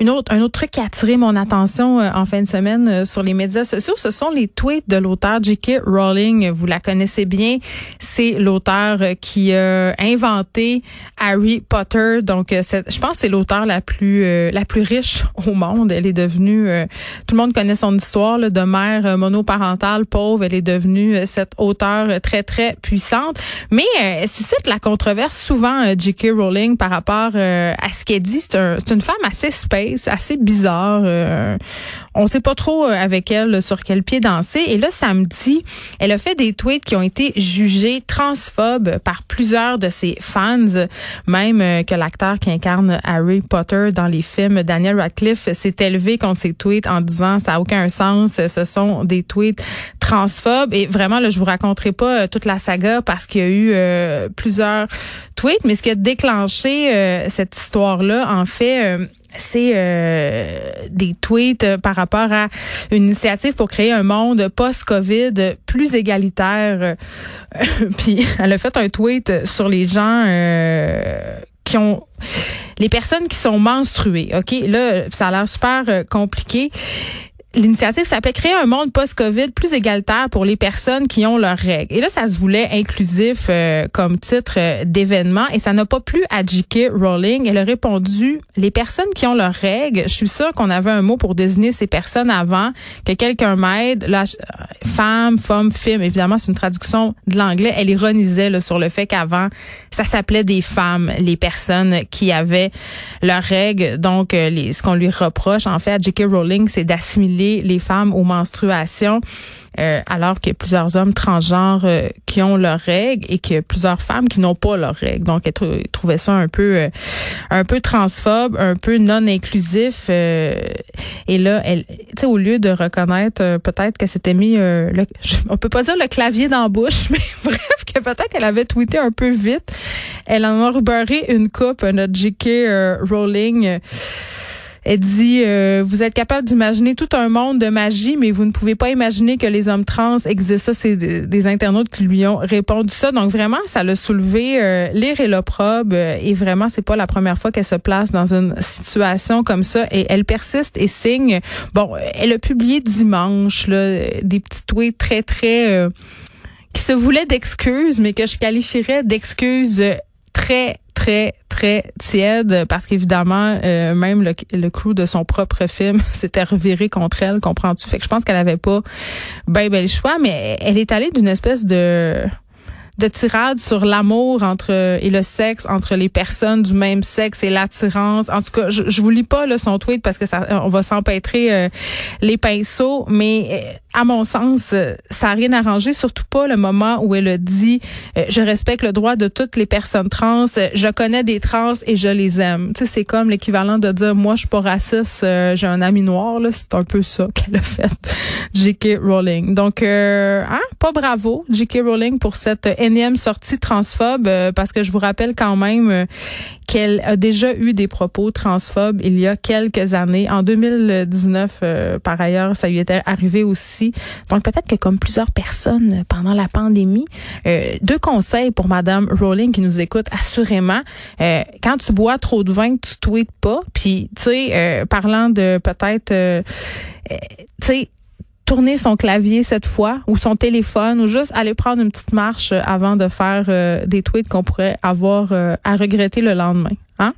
Une autre, un autre truc qui a attiré mon attention euh, en fin de semaine euh, sur les médias sociaux, ce sont les tweets de l'auteur J.K. Rowling. Vous la connaissez bien. C'est l'auteur euh, qui a inventé Harry Potter. Donc, je pense que c'est l'auteur la plus la plus riche au monde. Elle est devenue, tout le monde connaît son histoire de mère monoparentale pauvre. Elle est devenue cette auteure très très puissante. Mais elle suscite la controverse souvent J.K. Rowling par rapport à ce qu'elle dit. C'est un, une femme assez space, assez bizarre. Euh, on sait pas trop euh, avec elle sur quel pied danser. Et là, samedi, elle a fait des tweets qui ont été jugés transphobes par plusieurs de ses fans, même euh, que l'acteur qui incarne Harry Potter dans les films, Daniel Radcliffe, s'est élevé contre ses tweets en disant ça a aucun sens, ce sont des tweets transphobes. Et vraiment, là, je vous raconterai pas toute la saga parce qu'il y a eu plusieurs tweets, mais ce qui a déclenché cette histoire-là, en fait, c'est euh, des tweets euh, par rapport à une initiative pour créer un monde post-Covid plus égalitaire. Puis elle a fait un tweet sur les gens euh, qui ont les personnes qui sont menstruées. OK, là ça a l'air super compliqué. L'initiative s'appelait Créer un monde post-COVID plus égalitaire pour les personnes qui ont leurs règles. Et là, ça se voulait inclusif euh, comme titre euh, d'événement et ça n'a pas plu à J.K. Rowling. Elle a répondu, les personnes qui ont leurs règles, je suis sûre qu'on avait un mot pour désigner ces personnes avant, que quelqu'un m'aide. La euh, femme, femme, film, évidemment, c'est une traduction de l'anglais. Elle ironisait sur le fait qu'avant, ça s'appelait des femmes, les personnes qui avaient leurs règles. Donc, ce qu'on lui reproche, en fait, à J.K. Rowling, c'est d'assimiler les femmes aux menstruations, euh, alors qu'il y a plusieurs hommes transgenres euh, qui ont leurs règles et qu'il y a plusieurs femmes qui n'ont pas leurs règles. Donc, elle trouvait ça un peu, euh, un peu transphobe, un peu non inclusif. et là, elle, tu sais, au lieu de reconnaître peut-être que c'était mis, le, on peut pas dire le clavier dans la bouche, mais bref, que peut-être qu'elle avait tweeté un peu vite. Elle en a rubarré une coupe, notre J.K. Rowling. Elle dit, euh, vous êtes capable d'imaginer tout un monde de magie, mais vous ne pouvez pas imaginer que les hommes trans existent. Ça, c'est des, internautes qui lui ont répondu ça. Donc vraiment, ça l'a soulevé euh, l'ire et l'opprobre. Euh, et vraiment, c'est pas la première fois qu'elle se place dans une situation comme ça. Et elle persiste et signe. Bon, elle a publié dimanche là, des petits tweets très, très... qui se voulaient d'excuses, mais que je qualifierais d'excuses très très, très tiède parce qu'évidemment, euh, même le, le crew de son propre film s'était reviré contre elle, comprends-tu? Fait que je pense qu'elle avait pas ben, ben le choix, mais elle est allée d'une espèce de de tirade sur l'amour entre et le sexe entre les personnes du même sexe et l'attirance. En tout cas, je, je vous lis pas là, son tweet parce que ça on va s'empêtrer euh, les pinceaux, mais euh, à mon sens, euh, ça n'a rien arrangé, surtout pas le moment où elle a dit je respecte le droit de toutes les personnes trans, je connais des trans et je les aime. Tu sais, c'est comme l'équivalent de dire moi je suis pas raciste, j'ai un ami noir là, c'est un peu ça qu'elle a fait J.K. Rowling. Donc hein, pas bravo J.K. Rowling pour cette énième sortie transphobe euh, parce que je vous rappelle quand même euh, qu'elle a déjà eu des propos transphobes il y a quelques années. En 2019, euh, par ailleurs, ça lui était arrivé aussi. Donc peut-être que comme plusieurs personnes pendant la pandémie, deux conseils pour Madame Rowling qui nous écoute assurément. quand tu bois trop de vin, tu tweets pas. Puis tu sais, parlant de peut-être, tu sais tourner son clavier cette fois ou son téléphone ou juste aller prendre une petite marche avant de faire euh, des tweets qu'on pourrait avoir euh, à regretter le lendemain. Hein?